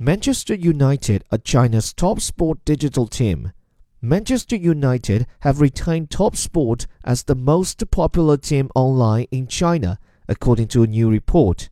Manchester United are China's top sport digital team. Manchester United have retained Top Sport as the most popular team online in China, according to a new report.